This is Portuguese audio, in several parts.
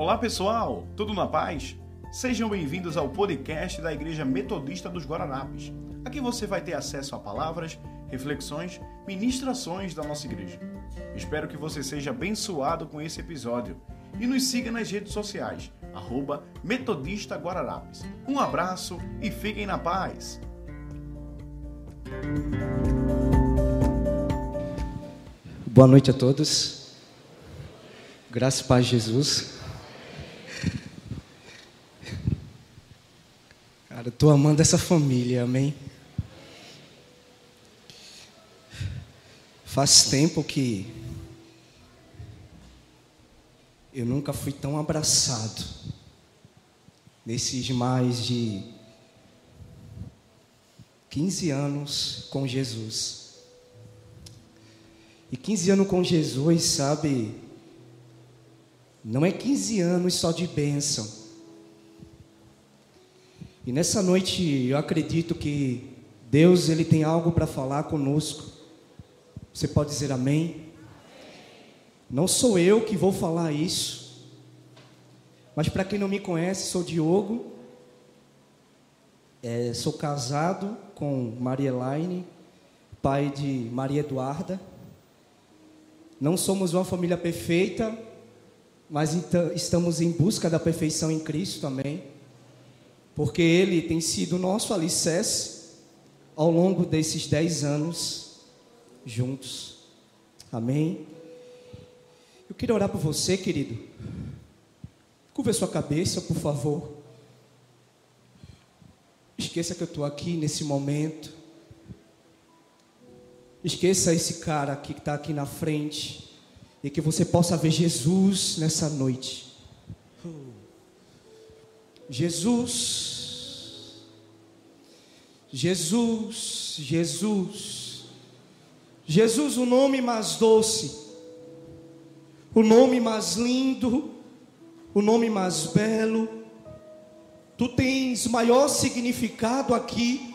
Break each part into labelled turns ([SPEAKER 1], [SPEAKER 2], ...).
[SPEAKER 1] Olá pessoal, tudo na paz? Sejam bem-vindos ao podcast da Igreja Metodista dos Guararapes. Aqui você vai ter acesso a palavras, reflexões, ministrações da nossa igreja. Espero que você seja abençoado com esse episódio e nos siga nas redes sociais, arroba Metodista. Um abraço e fiquem na paz!
[SPEAKER 2] Boa noite a todos. Graças paz Jesus. Cara, eu tô amando essa família, amém? Faz tempo que eu nunca fui tão abraçado nesses mais de 15 anos com Jesus. E 15 anos com Jesus, sabe? Não é 15 anos só de bênção. E nessa noite eu acredito que Deus ele tem algo para falar conosco. Você pode dizer amém? Não sou eu que vou falar isso. Mas para quem não me conhece, sou Diogo. É, sou casado com Maria Elaine, pai de Maria Eduarda. Não somos uma família perfeita, mas então, estamos em busca da perfeição em Cristo, amém? Porque ele tem sido nosso alicerce ao longo desses dez anos juntos. Amém? Eu queria orar por você, querido. Curva sua cabeça, por favor. Esqueça que eu estou aqui nesse momento. Esqueça esse cara aqui que está aqui na frente. E que você possa ver Jesus nessa noite. Jesus, Jesus, Jesus, Jesus, o nome mais doce, o nome mais lindo, o nome mais belo. Tu tens maior significado aqui,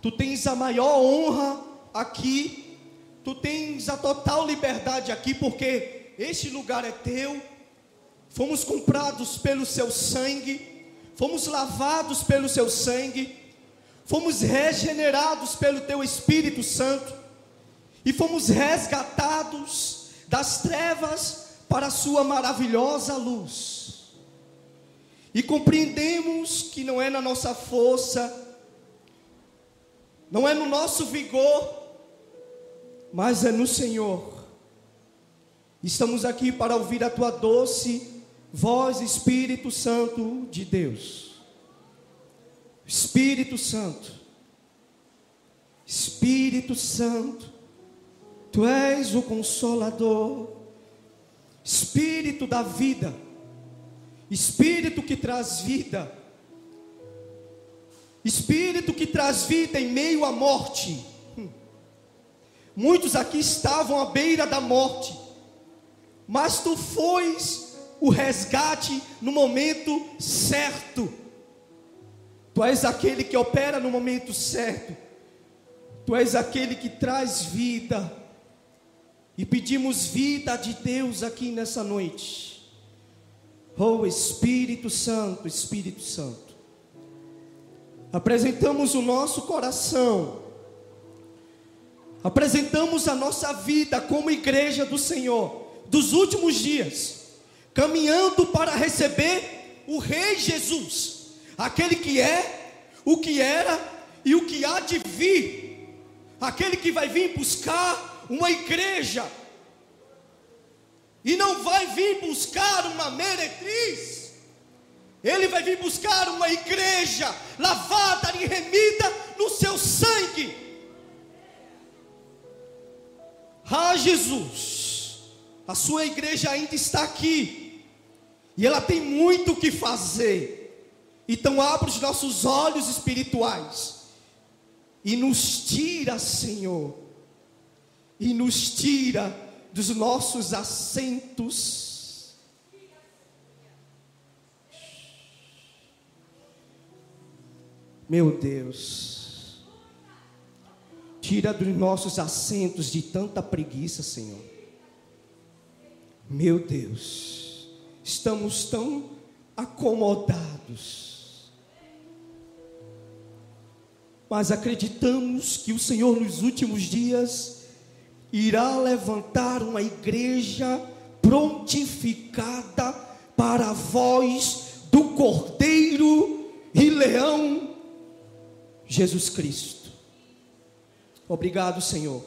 [SPEAKER 2] tu tens a maior honra aqui, tu tens a total liberdade aqui, porque este lugar é teu. Fomos comprados pelo seu sangue fomos lavados pelo seu sangue, fomos regenerados pelo teu Espírito Santo e fomos resgatados das trevas para a sua maravilhosa luz. E compreendemos que não é na nossa força, não é no nosso vigor, mas é no Senhor. Estamos aqui para ouvir a tua doce Vós, Espírito Santo de Deus, Espírito Santo, Espírito Santo, Tu és o consolador, Espírito da vida, Espírito que traz vida, Espírito que traz vida em meio à morte. Hum. Muitos aqui estavam à beira da morte, mas tu fois o resgate no momento certo. Tu és aquele que opera no momento certo. Tu és aquele que traz vida. E pedimos vida de Deus aqui nessa noite. Oh Espírito Santo, Espírito Santo. Apresentamos o nosso coração. Apresentamos a nossa vida como igreja do Senhor dos últimos dias caminhando para receber o Rei Jesus, aquele que é, o que era e o que há de vir, aquele que vai vir buscar uma igreja, e não vai vir buscar uma meretriz, ele vai vir buscar uma igreja lavada e remida no seu sangue. Ah, Jesus, a sua igreja ainda está aqui e ela tem muito o que fazer. Então abre os nossos olhos espirituais e nos tira, Senhor, e nos tira dos nossos assentos. Meu Deus, tira dos nossos assentos de tanta preguiça, Senhor. Meu Deus estamos tão acomodados. Mas acreditamos que o Senhor nos últimos dias irá levantar uma igreja prontificada para a voz do Cordeiro e Leão Jesus Cristo. Obrigado, Senhor.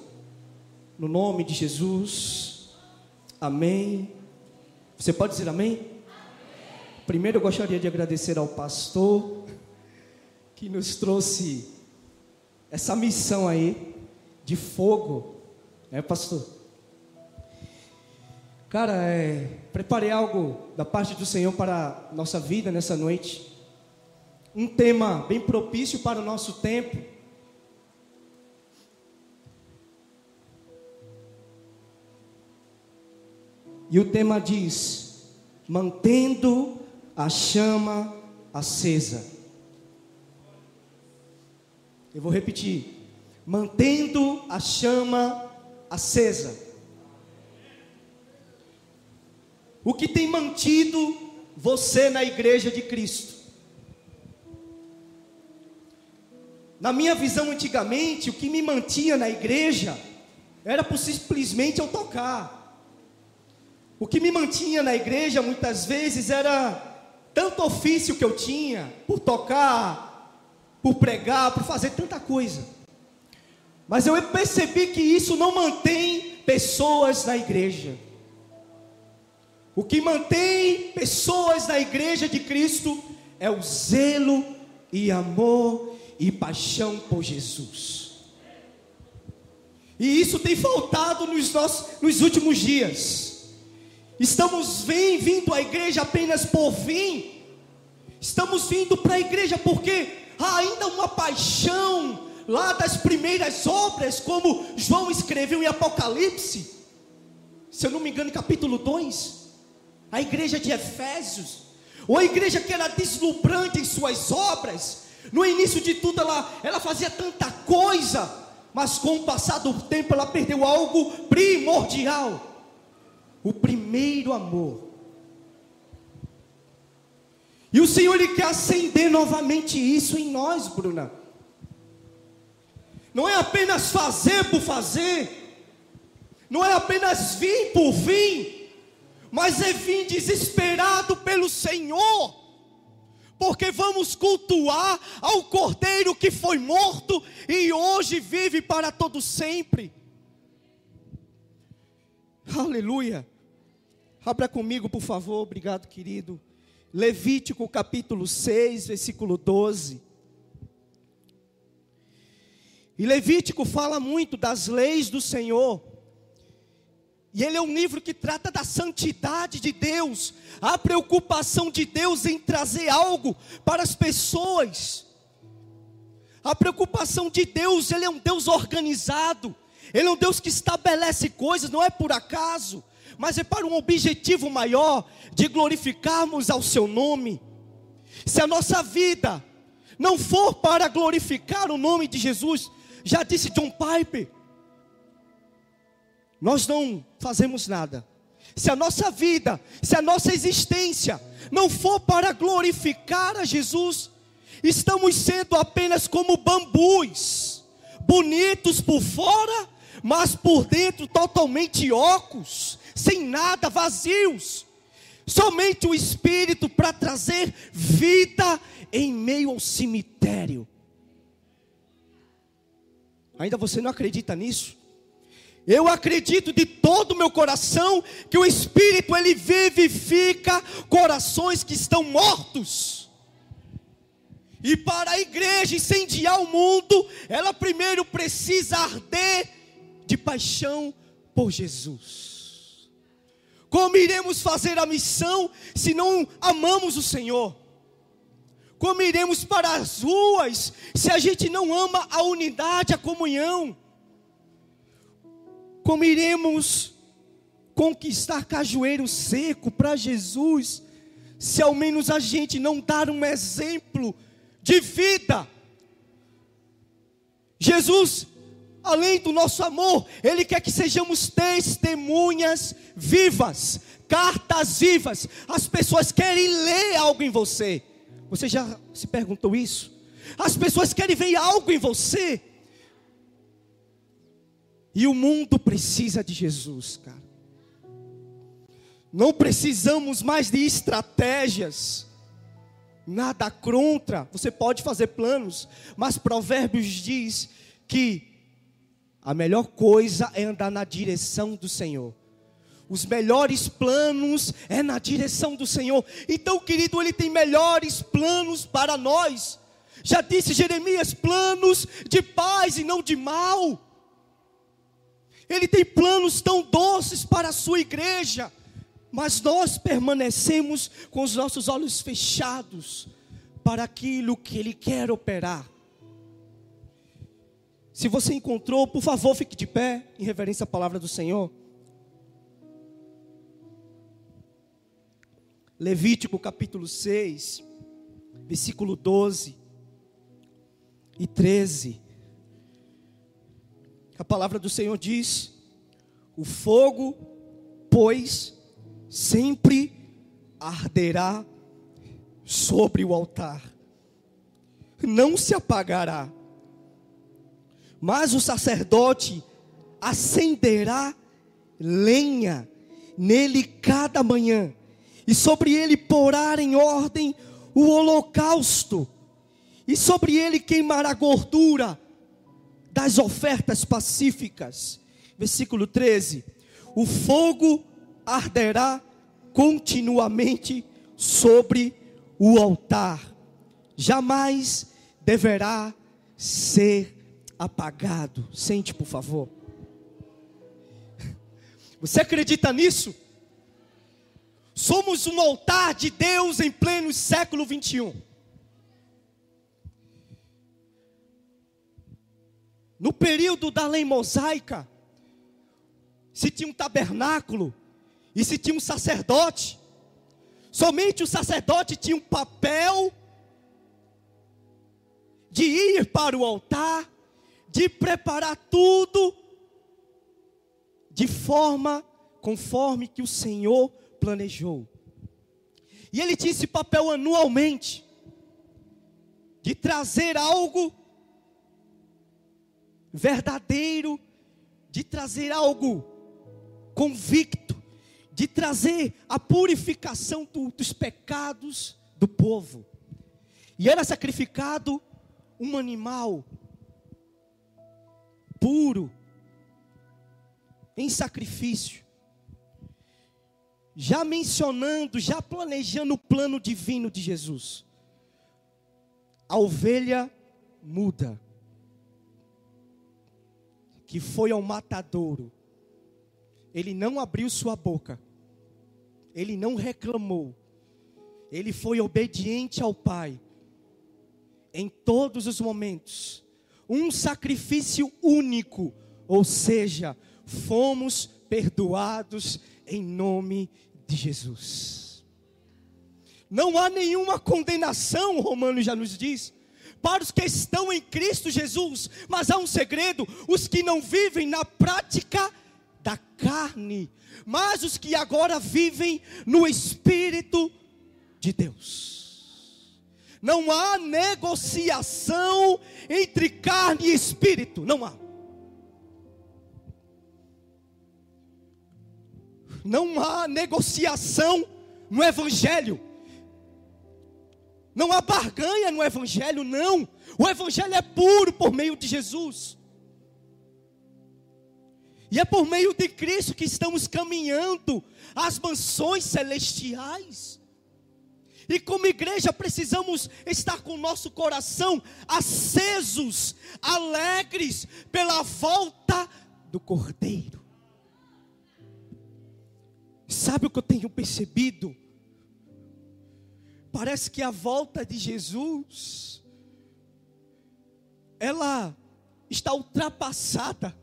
[SPEAKER 2] No nome de Jesus. Amém. Você pode dizer amém? amém? Primeiro eu gostaria de agradecer ao pastor que nos trouxe essa missão aí de fogo, né, pastor? Cara, é, preparei algo da parte do Senhor para nossa vida nessa noite. Um tema bem propício para o nosso tempo. E o tema diz: mantendo a chama acesa. Eu vou repetir: mantendo a chama acesa. O que tem mantido você na igreja de Cristo? Na minha visão antigamente, o que me mantinha na igreja era por simplesmente eu tocar. O que me mantinha na igreja muitas vezes era tanto ofício que eu tinha, por tocar, por pregar, por fazer tanta coisa. Mas eu percebi que isso não mantém pessoas na igreja. O que mantém pessoas na igreja de Cristo é o zelo e amor e paixão por Jesus. E isso tem faltado nos, nossos, nos últimos dias. Estamos vem, vindo à igreja apenas por vir. Estamos vindo para a igreja porque há ainda uma paixão lá das primeiras obras, como João escreveu em Apocalipse. Se eu não me engano, capítulo 2 a igreja de Efésios, ou a igreja que era deslumbrante em suas obras, no início de tudo ela, ela fazia tanta coisa, mas com o passar do tempo ela perdeu algo primordial: o primeiro amor. E o Senhor ele quer acender novamente isso em nós, Bruna. Não é apenas fazer por fazer, não é apenas vir por vir, mas é vir desesperado pelo Senhor, porque vamos cultuar ao Cordeiro que foi morto e hoje vive para todo sempre. Aleluia. Abra comigo, por favor, obrigado, querido. Levítico capítulo 6, versículo 12. E Levítico fala muito das leis do Senhor. E ele é um livro que trata da santidade de Deus, a preocupação de Deus em trazer algo para as pessoas. A preocupação de Deus, ele é um Deus organizado. Ele é um Deus que estabelece coisas, não é por acaso, mas é para um objetivo maior de glorificarmos ao seu nome. Se a nossa vida não for para glorificar o nome de Jesus, já disse John Piper, nós não fazemos nada. Se a nossa vida, se a nossa existência não for para glorificar a Jesus, estamos sendo apenas como bambus, bonitos por fora, mas por dentro totalmente ocos, sem nada, vazios. Somente o Espírito para trazer vida em meio ao cemitério. Ainda você não acredita nisso? Eu acredito de todo o meu coração que o Espírito ele vivifica corações que estão mortos. E para a igreja incendiar o mundo, ela primeiro precisa arder de paixão por Jesus. Como iremos fazer a missão se não amamos o Senhor? Como iremos para as ruas se a gente não ama a unidade, a comunhão? Como iremos conquistar cajueiro seco para Jesus, se ao menos a gente não dar um exemplo de vida? Jesus, além do nosso amor, Ele quer que sejamos testemunhas vivas, cartas vivas. As pessoas querem ler algo em você. Você já se perguntou isso? As pessoas querem ver algo em você. E o mundo precisa de Jesus, cara. Não precisamos mais de estratégias. Nada contra. Você pode fazer planos, mas Provérbios diz que a melhor coisa é andar na direção do Senhor. Os melhores planos é na direção do Senhor. Então, querido, Ele tem melhores planos para nós. Já disse Jeremias: planos de paz e não de mal. Ele tem planos tão doces para a sua igreja, mas nós permanecemos com os nossos olhos fechados para aquilo que Ele quer operar. Se você encontrou, por favor, fique de pé em reverência à palavra do Senhor. Levítico capítulo 6, versículo 12 e 13. A palavra do Senhor diz: O fogo, pois, sempre arderá sobre o altar, não se apagará, mas o sacerdote acenderá lenha nele cada manhã, e sobre ele porá em ordem o holocausto, e sobre ele queimará gordura das ofertas pacíficas. Versículo 13: O fogo arderá continuamente sobre o altar, jamais deverá ser apagado. Sente, por favor. Você acredita nisso? Somos um altar de Deus em pleno século 21. No período da lei mosaica, se tinha um tabernáculo e se tinha um sacerdote, somente o sacerdote tinha um papel de ir para o altar, de preparar tudo de forma conforme que o Senhor planejou. E ele tinha esse papel anualmente de trazer algo verdadeiro, de trazer algo convicto, de trazer a purificação do, dos pecados do povo. E era sacrificado um animal puro, em sacrifício. Já mencionando, já planejando o plano divino de Jesus. A ovelha muda que foi ao matadouro, ele não abriu sua boca, ele não reclamou, ele foi obediente ao Pai, em todos os momentos, um sacrifício único, ou seja, fomos perdoados em nome de Jesus. Não há nenhuma condenação, Romano já nos diz, para os que estão em Cristo Jesus, mas há um segredo: os que não vivem na prática da carne, mas os que agora vivem no Espírito de Deus. Não há negociação entre carne e espírito, não há. Não há negociação no Evangelho. Não há barganha no Evangelho, não. O Evangelho é puro por meio de Jesus. E é por meio de Cristo que estamos caminhando às mansões celestiais. E como igreja precisamos estar com o nosso coração acesos, alegres pela volta do Cordeiro. Sabe o que eu tenho percebido? Parece que a volta de Jesus ela está ultrapassada.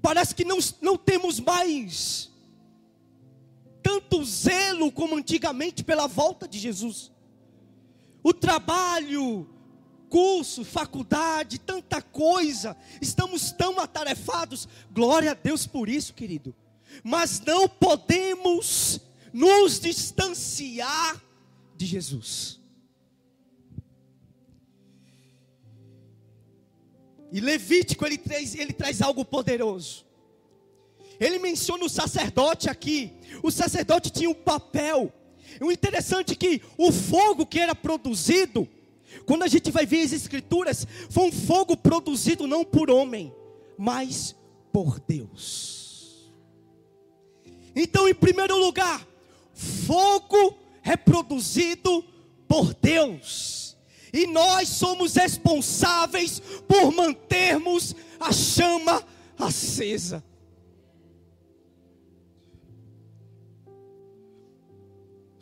[SPEAKER 2] Parece que não, não temos mais tanto zelo como antigamente pela volta de Jesus. O trabalho, curso, faculdade, tanta coisa, estamos tão atarefados. Glória a Deus por isso, querido. mas não podemos nos distanciar de Jesus. E Levítico ele traz, ele traz algo poderoso. Ele menciona o sacerdote aqui. O sacerdote tinha um papel. O interessante é que o fogo que era produzido, quando a gente vai ver as escrituras, foi um fogo produzido não por homem, mas por Deus. Então, em primeiro lugar, fogo é produzido por Deus. E nós somos responsáveis por mantermos a chama acesa.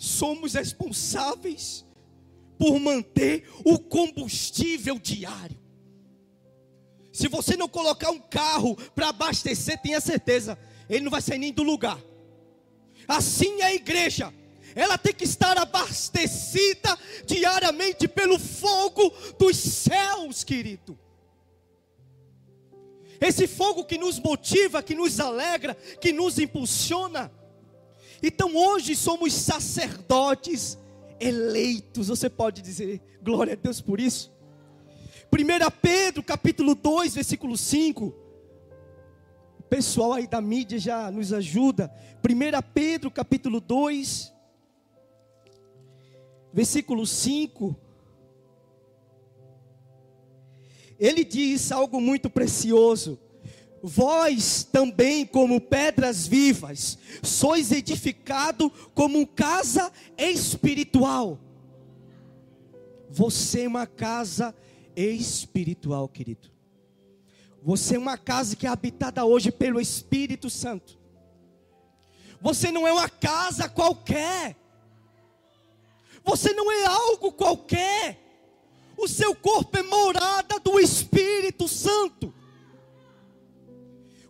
[SPEAKER 2] Somos responsáveis por manter o combustível diário. Se você não colocar um carro para abastecer, tenha certeza, ele não vai sair nem do lugar. Assim é a igreja. Ela tem que estar abastecida diariamente pelo fogo dos céus, querido. Esse fogo que nos motiva, que nos alegra, que nos impulsiona. Então hoje somos sacerdotes eleitos. Você pode dizer glória a Deus por isso? 1 Pedro capítulo 2, versículo 5. O pessoal aí da mídia já nos ajuda. 1 Pedro capítulo 2, versículo 5. Ele diz algo muito precioso. Vós também, como pedras vivas, sois edificado como casa espiritual. Você é uma casa espiritual espiritual, querido. Você é uma casa que é habitada hoje pelo Espírito Santo. Você não é uma casa qualquer. Você não é algo qualquer. O seu corpo é morada do Espírito Santo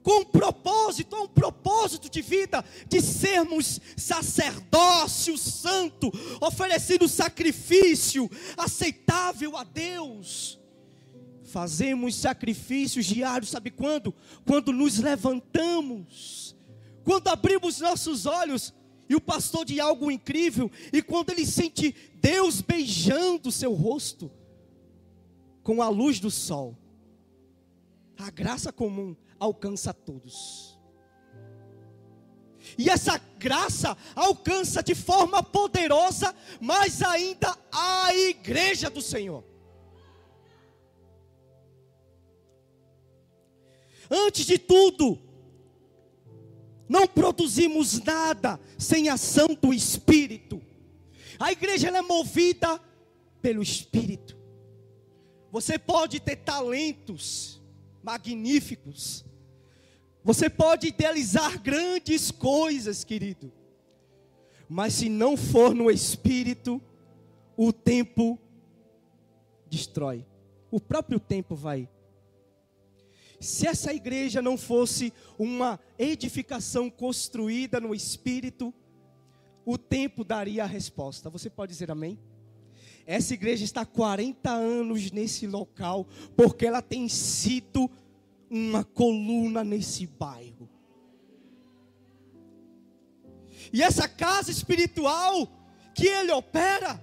[SPEAKER 2] com um propósito, um propósito de vida, de sermos sacerdócio santo, oferecendo sacrifício aceitável a Deus. Fazemos sacrifícios diários, sabe quando? Quando nos levantamos, quando abrimos nossos olhos, e o pastor de algo incrível, e quando ele sente Deus beijando seu rosto, com a luz do sol, a graça comum, alcança todos. E essa graça alcança de forma poderosa, mais ainda a igreja do Senhor. Antes de tudo, não produzimos nada sem ação do Espírito. A igreja é movida pelo Espírito. Você pode ter talentos magníficos, você pode idealizar grandes coisas, querido, mas se não for no espírito, o tempo destrói. O próprio tempo vai. Se essa igreja não fosse uma edificação construída no espírito, o tempo daria a resposta. Você pode dizer amém? Essa igreja está 40 anos nesse local, porque ela tem sido uma coluna nesse bairro. E essa casa espiritual que ele opera,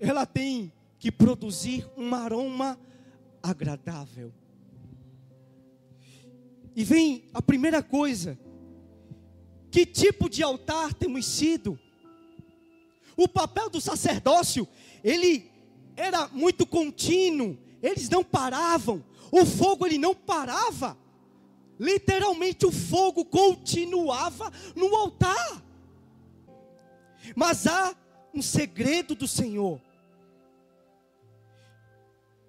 [SPEAKER 2] ela tem que produzir um aroma agradável. E vem a primeira coisa: que tipo de altar temos sido? O papel do sacerdócio, ele era muito contínuo, eles não paravam, o fogo ele não parava. Literalmente o fogo continuava no altar. Mas há um segredo do Senhor.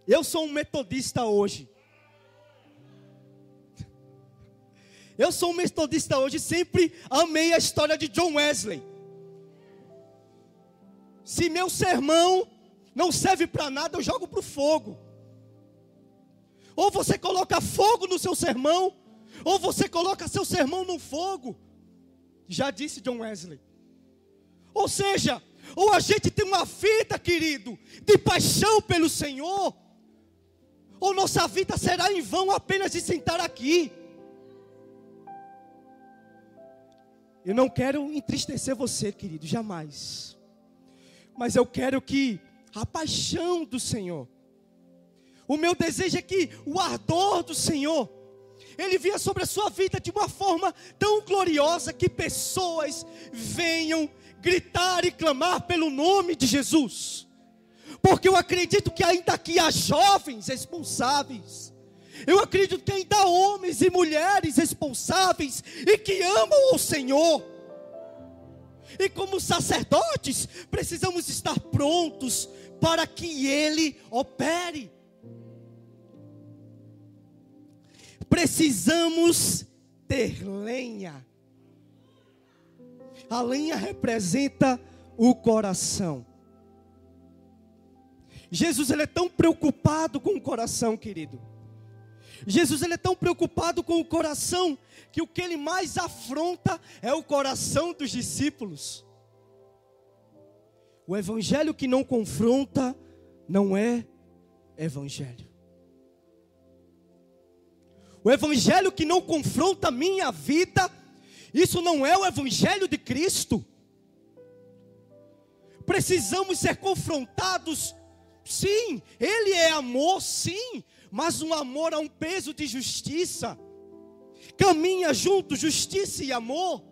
[SPEAKER 2] Eu sou um metodista hoje. Eu sou um metodista hoje, sempre amei a história de John Wesley. Se meu sermão não serve para nada, eu jogo para o fogo. Ou você coloca fogo no seu sermão, ou você coloca seu sermão no fogo. Já disse John Wesley. Ou seja, ou a gente tem uma vida, querido, de paixão pelo Senhor, ou nossa vida será em vão apenas de sentar aqui. Eu não quero entristecer você, querido, jamais. Mas eu quero que a paixão do Senhor, o meu desejo é que o ardor do Senhor, ele vinha sobre a sua vida de uma forma tão gloriosa que pessoas venham gritar e clamar pelo nome de Jesus. Porque eu acredito que ainda aqui há jovens responsáveis. Eu acredito que ainda há homens e mulheres responsáveis e que amam o Senhor. E como sacerdotes, precisamos estar prontos para que Ele opere. Precisamos ter lenha. A lenha representa o coração. Jesus ele é tão preocupado com o coração, querido. Jesus ele é tão preocupado com o coração que o que ele mais afronta é o coração dos discípulos. O evangelho que não confronta não é evangelho. O evangelho que não confronta a minha vida, isso não é o evangelho de Cristo. Precisamos ser confrontados, sim, Ele é amor, sim, mas um amor a um peso de justiça. Caminha junto justiça e amor.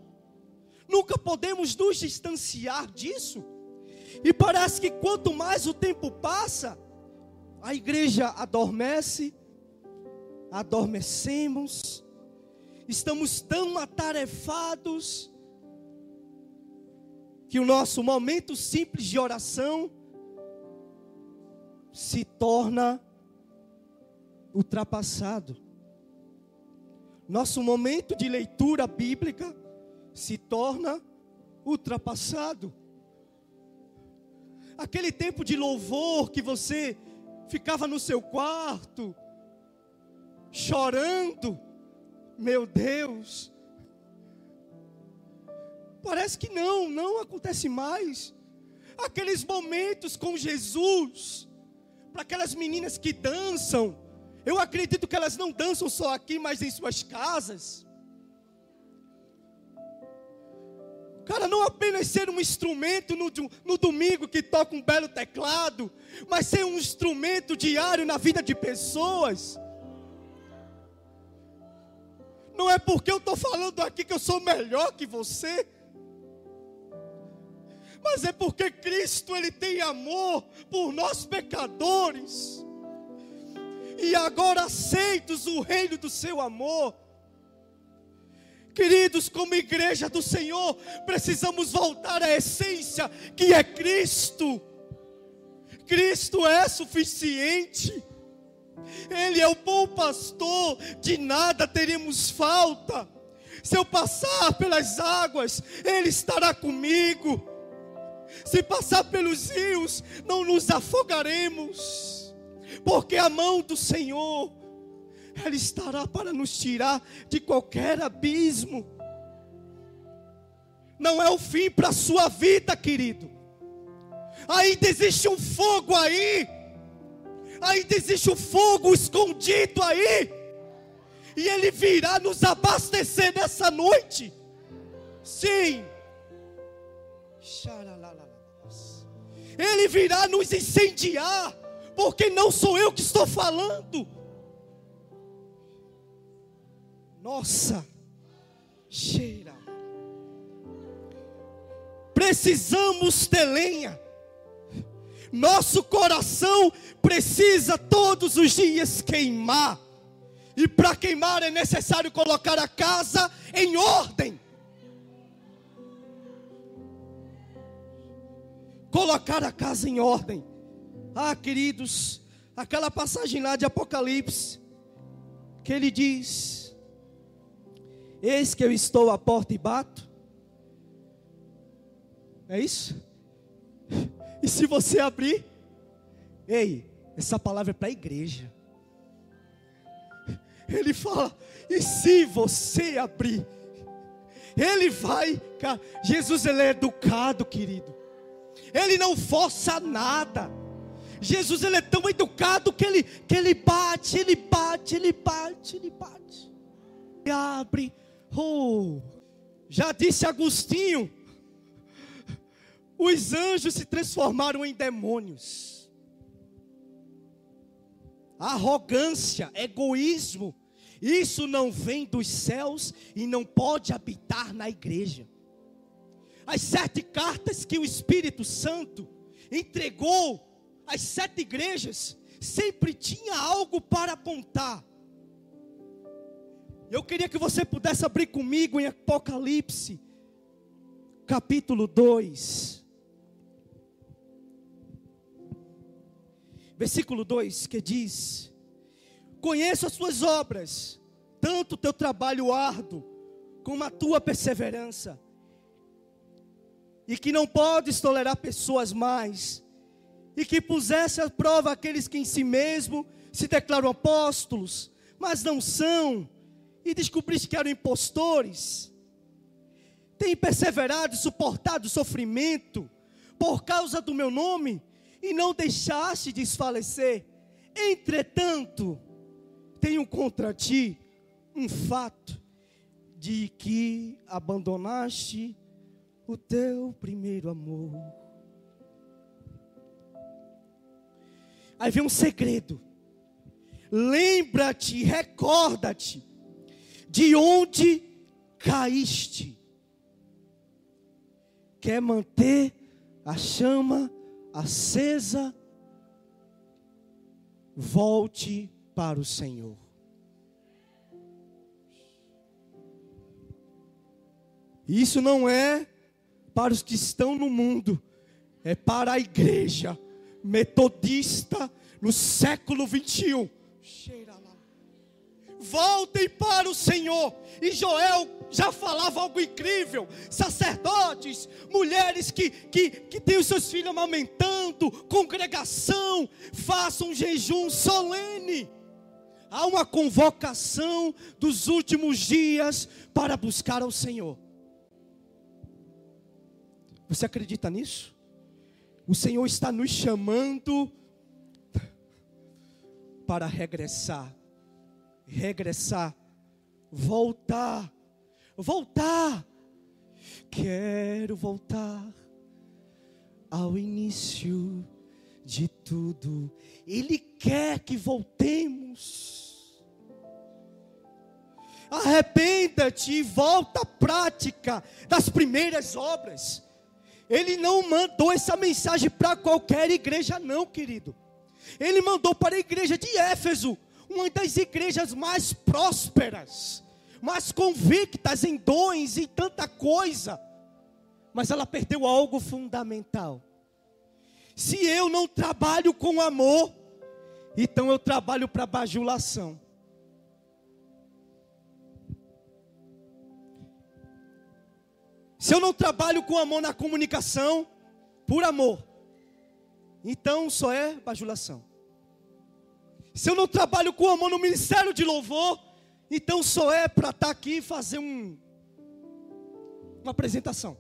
[SPEAKER 2] Nunca podemos nos distanciar disso. E parece que quanto mais o tempo passa, a igreja adormece, adormecemos, estamos tão atarefados, que o nosso momento simples de oração se torna ultrapassado. Nosso momento de leitura bíblica se torna ultrapassado. Aquele tempo de louvor que você ficava no seu quarto, chorando, meu Deus. Parece que não, não acontece mais. Aqueles momentos com Jesus, para aquelas meninas que dançam, eu acredito que elas não dançam só aqui, mas em suas casas. Cara, não apenas ser um instrumento no, no, domingo que toca um belo teclado, mas ser um instrumento diário na vida de pessoas. Não é porque eu estou falando aqui que eu sou melhor que você, mas é porque Cristo ele tem amor por nós pecadores e agora aceitos o reino do seu amor. Queridos, como igreja do Senhor, precisamos voltar à essência que é Cristo. Cristo é suficiente. Ele é o bom pastor, de nada teremos falta. Se eu passar pelas águas, Ele estará comigo. Se passar pelos rios, não nos afogaremos porque a mão do Senhor, ela estará para nos tirar de qualquer abismo. Não é o fim para a sua vida, querido. Ainda existe um fogo aí. Ainda existe um fogo escondido aí. E ele virá nos abastecer nessa noite. Sim. Ele virá nos incendiar porque não sou eu que estou falando. Nossa, cheira. Precisamos ter lenha. Nosso coração precisa todos os dias queimar. E para queimar é necessário colocar a casa em ordem. Colocar a casa em ordem. Ah, queridos, aquela passagem lá de Apocalipse, que ele diz: Eis que eu estou à porta e bato. É isso? E se você abrir, ei, essa palavra é para a igreja. Ele fala: e se você abrir? Ele vai, Jesus ele é educado, querido. Ele não força nada. Jesus ele é tão educado que ele, que ele bate, ele bate, ele bate, ele bate. E abre. Oh. Já disse Agostinho, os anjos se transformaram em demônios. Arrogância, egoísmo, isso não vem dos céus e não pode habitar na igreja. As sete cartas que o Espírito Santo entregou às sete igrejas sempre tinha algo para apontar. Eu queria que você pudesse abrir comigo em Apocalipse, capítulo 2. Versículo 2 que diz: Conheço as tuas obras, tanto o teu trabalho árduo, como a tua perseverança, e que não podes tolerar pessoas mais, e que pusesse à prova aqueles que em si mesmo se declaram apóstolos, mas não são, e descobriste que eram impostores, tem perseverado e suportado sofrimento por causa do meu nome e não deixaste desfalecer. Entretanto, tenho contra ti um fato de que abandonaste o teu primeiro amor. Aí vem um segredo. Lembra-te, recorda-te de onde caíste. Quer manter a chama acesa? Volte para o Senhor. Isso não é para os que estão no mundo, é para a igreja metodista no século 21. Voltem para o Senhor. E Joel já falava algo incrível: sacerdotes, mulheres que, que, que têm os seus filhos amamentando, congregação, façam um jejum solene. Há uma convocação dos últimos dias para buscar ao Senhor. Você acredita nisso? O Senhor está nos chamando para regressar regressar, voltar, voltar. Quero voltar ao início de tudo. Ele quer que voltemos. Arrependa-te e volta à prática das primeiras obras. Ele não mandou essa mensagem para qualquer igreja, não, querido. Ele mandou para a igreja de Éfeso, uma das igrejas mais prósperas, mais convictas em dons e tanta coisa, mas ela perdeu algo fundamental. Se eu não trabalho com amor, então eu trabalho para bajulação. Se eu não trabalho com amor na comunicação, por amor, então só é bajulação. Se eu não trabalho com amor no ministério de louvor, então só é para estar tá aqui e fazer um, uma apresentação.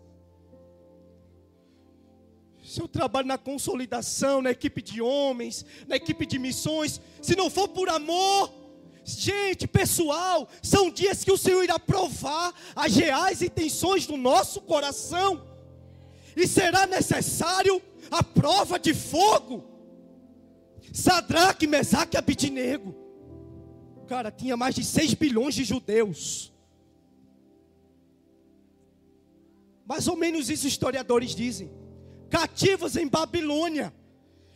[SPEAKER 2] Se eu trabalho na consolidação, na equipe de homens, na equipe de missões, se não for por amor, gente, pessoal, são dias que o Senhor irá provar as reais intenções do nosso coração, e será necessário a prova de fogo. Sadraque, Mesaque e Abidinego. Cara, tinha mais de 6 bilhões de judeus. Mais ou menos isso historiadores dizem. Cativos em Babilônia.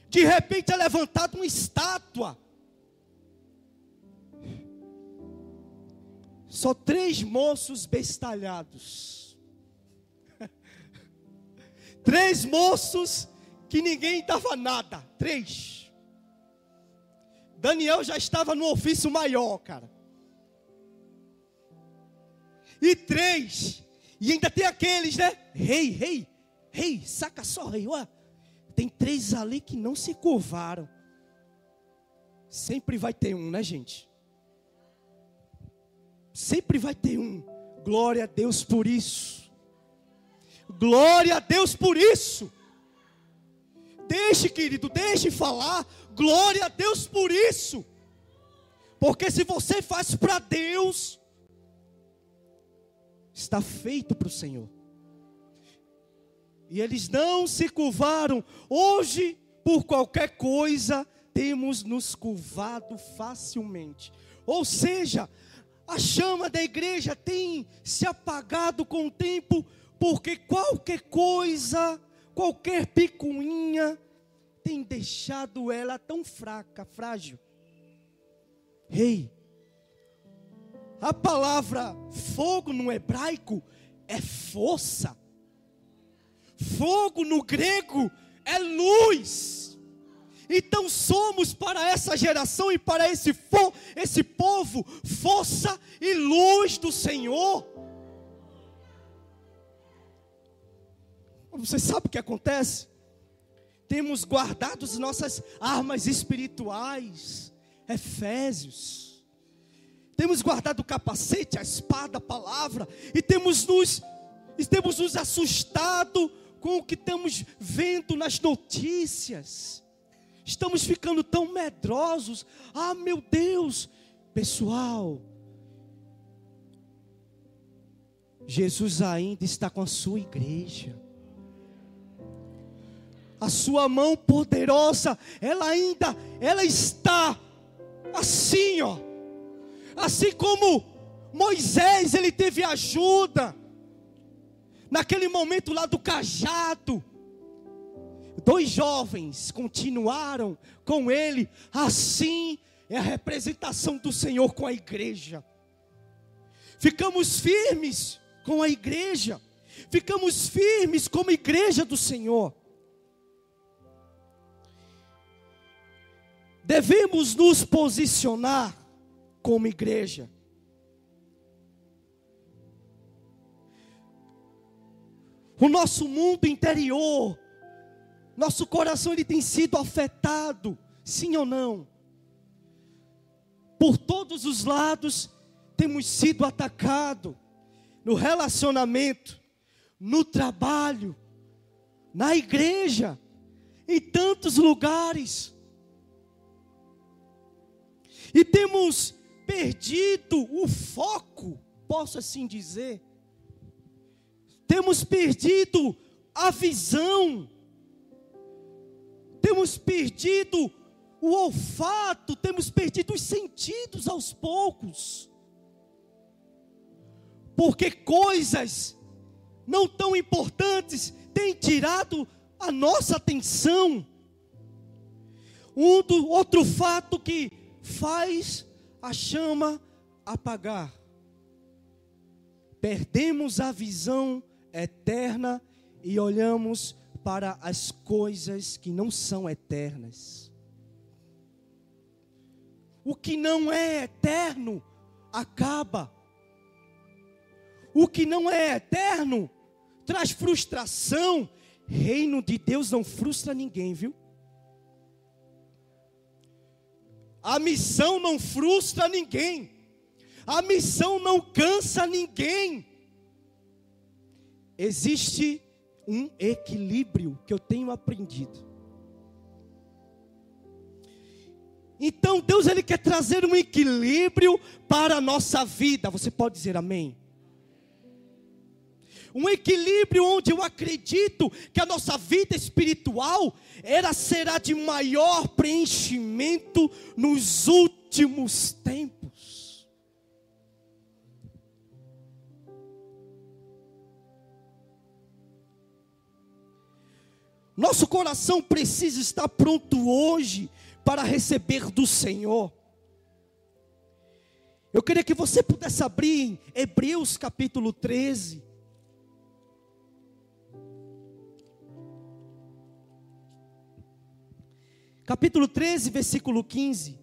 [SPEAKER 2] De repente é levantada uma estátua. Só três moços bestalhados. três moços que ninguém dava nada. Três. Daniel já estava no ofício maior, cara. E três. E ainda tem aqueles, né? Rei, rei, rei, saca só, rei. Tem três ali que não se curvaram. Sempre vai ter um, né, gente? Sempre vai ter um. Glória a Deus por isso. Glória a Deus por isso. Deixe, querido, deixe falar. Glória a Deus por isso. Porque se você faz para Deus, está feito para o Senhor. E eles não se curvaram. Hoje, por qualquer coisa, temos nos curvado facilmente. Ou seja, a chama da igreja tem se apagado com o tempo, porque qualquer coisa, qualquer picuinha, tem deixado ela tão fraca, frágil. Rei, a palavra fogo no hebraico é força. Fogo no grego é luz. Então somos para essa geração e para esse, fo esse povo força e luz do Senhor. Você sabe o que acontece? Temos guardado as nossas armas espirituais Efésios. Temos guardado o capacete, a espada, a palavra, e temos nos, e temos nos assustado com o que estamos vendo nas notícias. Estamos ficando tão medrosos. Ah, meu Deus, pessoal. Jesus ainda está com a sua igreja. A sua mão poderosa, ela ainda, ela está Assim, ó. Assim como Moisés, ele teve ajuda. Naquele momento lá do cajado. Dois jovens continuaram com ele. Assim é a representação do Senhor com a igreja. Ficamos firmes com a igreja. Ficamos firmes como igreja do Senhor. Devemos nos posicionar como igreja. O nosso mundo interior, nosso coração ele tem sido afetado, sim ou não? Por todos os lados temos sido atacados no relacionamento, no trabalho, na igreja, em tantos lugares e temos perdido o foco, posso assim dizer. Temos perdido a visão, temos perdido o olfato, temos perdido os sentidos aos poucos, porque coisas não tão importantes têm tirado a nossa atenção. Um do, outro fato que faz a chama apagar. Perdemos a visão eterna e olhamos para as coisas que não são eternas. O que não é eterno acaba. O que não é eterno traz frustração. Reino de Deus não frustra ninguém, viu? A missão não frustra ninguém. A missão não cansa ninguém. Existe um equilíbrio que eu tenho aprendido. Então Deus ele quer trazer um equilíbrio para a nossa vida. Você pode dizer amém? Um equilíbrio onde eu acredito que a nossa vida espiritual ela será de maior preenchimento nos últimos tempos. Nosso coração precisa estar pronto hoje para receber do Senhor. Eu queria que você pudesse abrir Hebreus capítulo 13. Capítulo 13, versículo 15.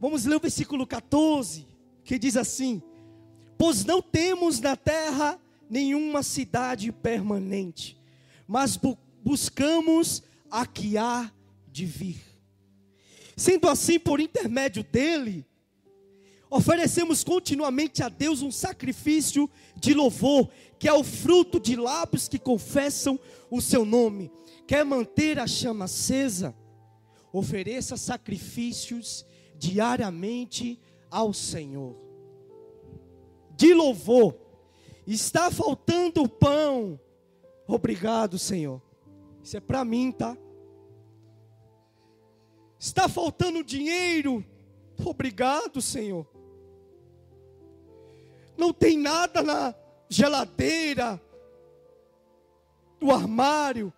[SPEAKER 2] Vamos ler o versículo 14, que diz assim: Pois não temos na terra nenhuma cidade permanente, mas bu buscamos a que há de vir. Sendo assim, por intermédio dele, Oferecemos continuamente a Deus um sacrifício de louvor, que é o fruto de lábios que confessam o seu nome. Quer manter a chama acesa? ofereça sacrifícios diariamente ao Senhor. De louvor. Está faltando pão. Obrigado, Senhor. Isso é para mim, tá? Está faltando dinheiro. Obrigado, Senhor. Não tem nada na geladeira, no armário.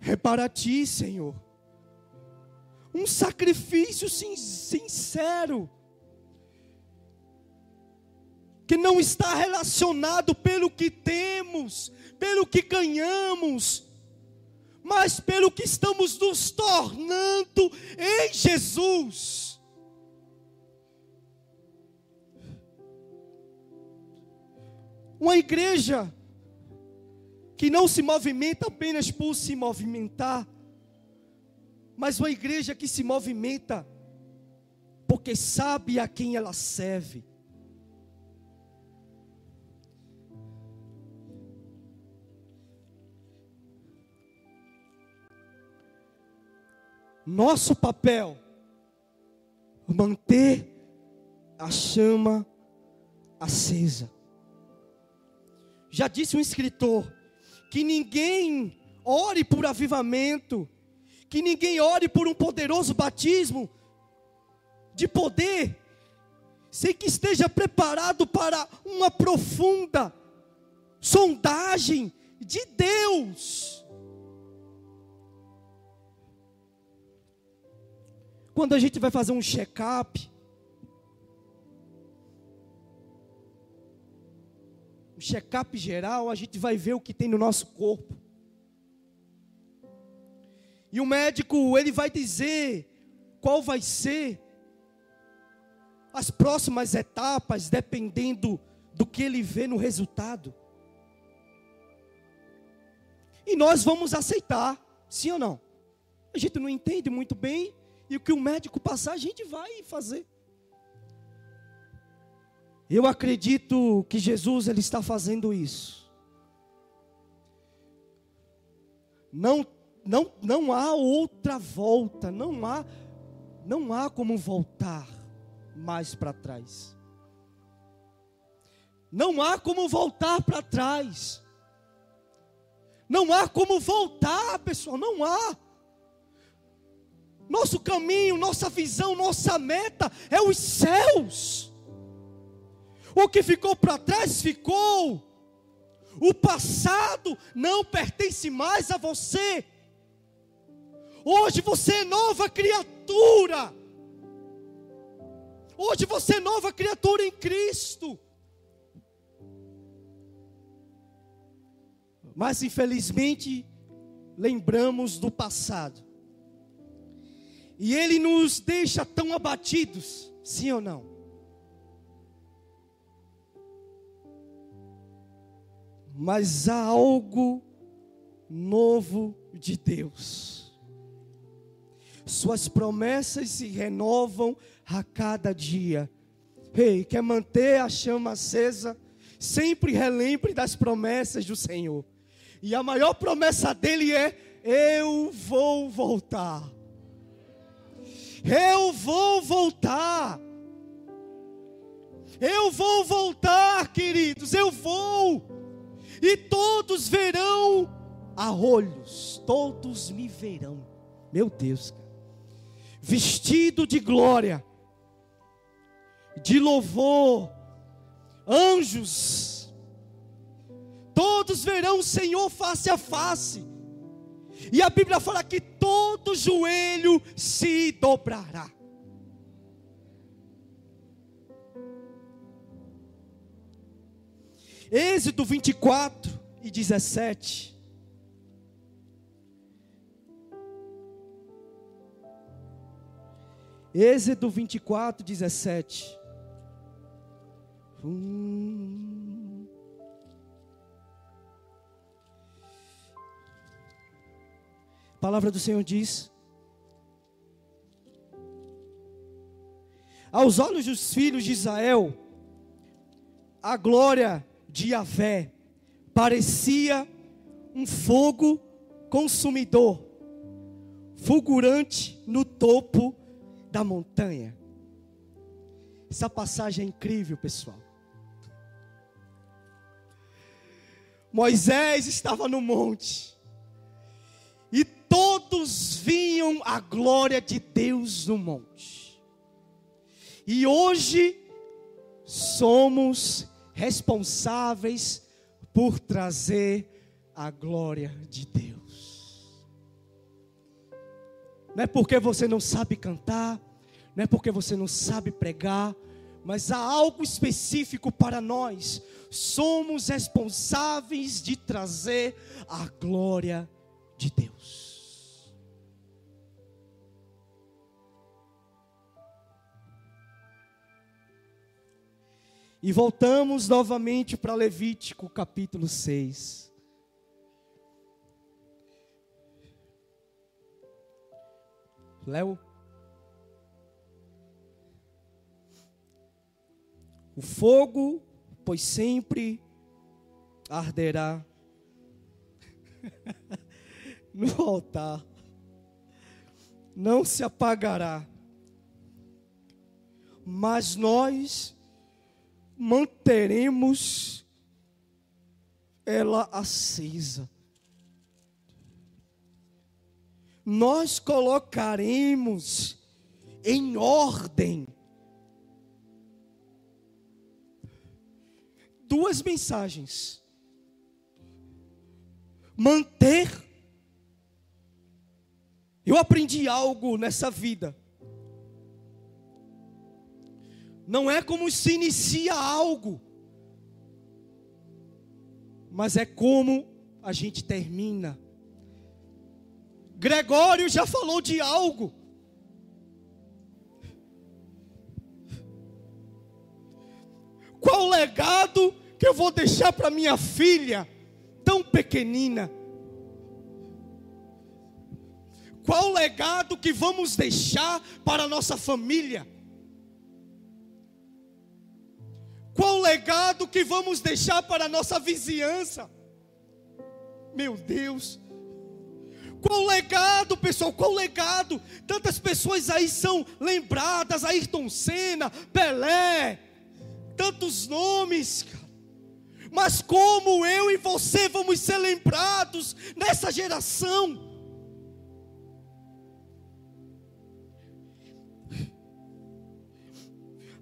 [SPEAKER 2] É para ti, Senhor. Um sacrifício sincero. Que não está relacionado pelo que temos, pelo que ganhamos, mas pelo que estamos nos tornando em Jesus. Uma igreja que não se movimenta apenas por se movimentar, mas uma igreja que se movimenta porque sabe a quem ela serve. Nosso papel manter a chama acesa. Já disse um escritor que ninguém ore por avivamento, que ninguém ore por um poderoso batismo de poder, sem que esteja preparado para uma profunda sondagem de Deus. Quando a gente vai fazer um check-up, check-up geral, a gente vai ver o que tem no nosso corpo. E o médico, ele vai dizer qual vai ser as próximas etapas, dependendo do que ele vê no resultado. E nós vamos aceitar, sim ou não? A gente não entende muito bem, e o que o médico passar, a gente vai fazer. Eu acredito que Jesus ele está fazendo isso. Não, não, não há outra volta, não há, não há como voltar mais para trás. Não há como voltar para trás. Não há como voltar, pessoal, não há. Nosso caminho, nossa visão, nossa meta é os céus. O que ficou para trás ficou. O passado não pertence mais a você. Hoje você é nova criatura. Hoje você é nova criatura em Cristo. Mas infelizmente lembramos do passado. E ele nos deixa tão abatidos, sim ou não? Mas há algo novo de Deus. Suas promessas se renovam a cada dia. Ei, quer manter a chama acesa? Sempre relembre das promessas do Senhor. E a maior promessa dele é: Eu vou voltar. Eu vou voltar. Eu vou voltar, queridos, eu vou. E todos verão a olhos, todos me verão. Meu Deus, vestido de glória, de louvor, anjos, todos verão o Senhor face a face. E a Bíblia fala que todo joelho se dobrará. Êxodo 24 e 17. Êxodo 24, 17. Hum. A palavra do Senhor diz: Aos olhos dos filhos de Israel, a glória de Yahvé parecia um fogo consumidor, fulgurante no topo da montanha. Essa passagem é incrível, pessoal. Moisés estava no monte e todos viam a glória de Deus no monte. E hoje somos responsáveis por trazer a glória de Deus. Não é porque você não sabe cantar, não é porque você não sabe pregar, mas há algo específico para nós. Somos responsáveis de trazer a glória de Deus. E voltamos novamente para Levítico capítulo 6. Léo. O fogo, pois sempre arderá no altar, não se apagará, mas nós manteremos ela acesa. Nós colocaremos em ordem duas mensagens. Manter. Eu aprendi algo nessa vida. Não é como se inicia algo, mas é como a gente termina. Gregório já falou de algo. Qual o legado que eu vou deixar para minha filha, tão pequenina? Qual o legado que vamos deixar para a nossa família? Qual o legado que vamos deixar para a nossa vizinhança? Meu Deus. Qual o legado, pessoal? Qual o legado? Tantas pessoas aí são lembradas, Ayrton Senna, Pelé, tantos nomes, Mas como eu e você vamos ser lembrados nessa geração?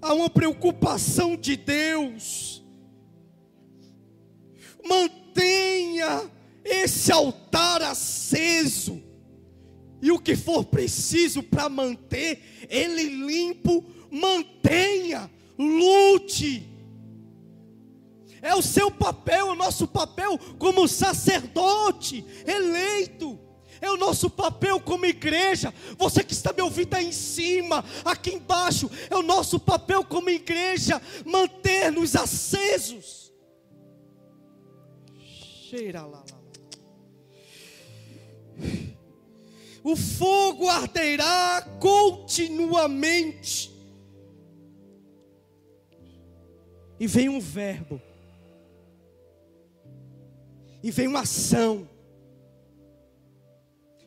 [SPEAKER 2] Há uma preocupação de Deus. Mantenha esse altar aceso, e o que for preciso para manter ele limpo, mantenha, lute. É o seu papel, o nosso papel como sacerdote eleito é o nosso papel como igreja. Você que está me ouvindo aí em cima, aqui embaixo, é o nosso papel como igreja manter-nos acesos. Cheira lá, lá. O fogo arderá continuamente. E vem um verbo. E vem uma ação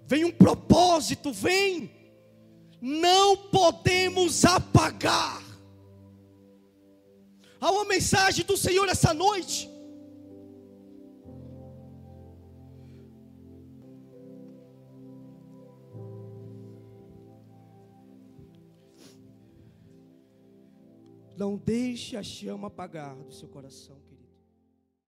[SPEAKER 2] vem um propósito, vem. Não podemos apagar. Há uma mensagem do Senhor essa noite. Não deixe a chama apagar do seu coração, querido.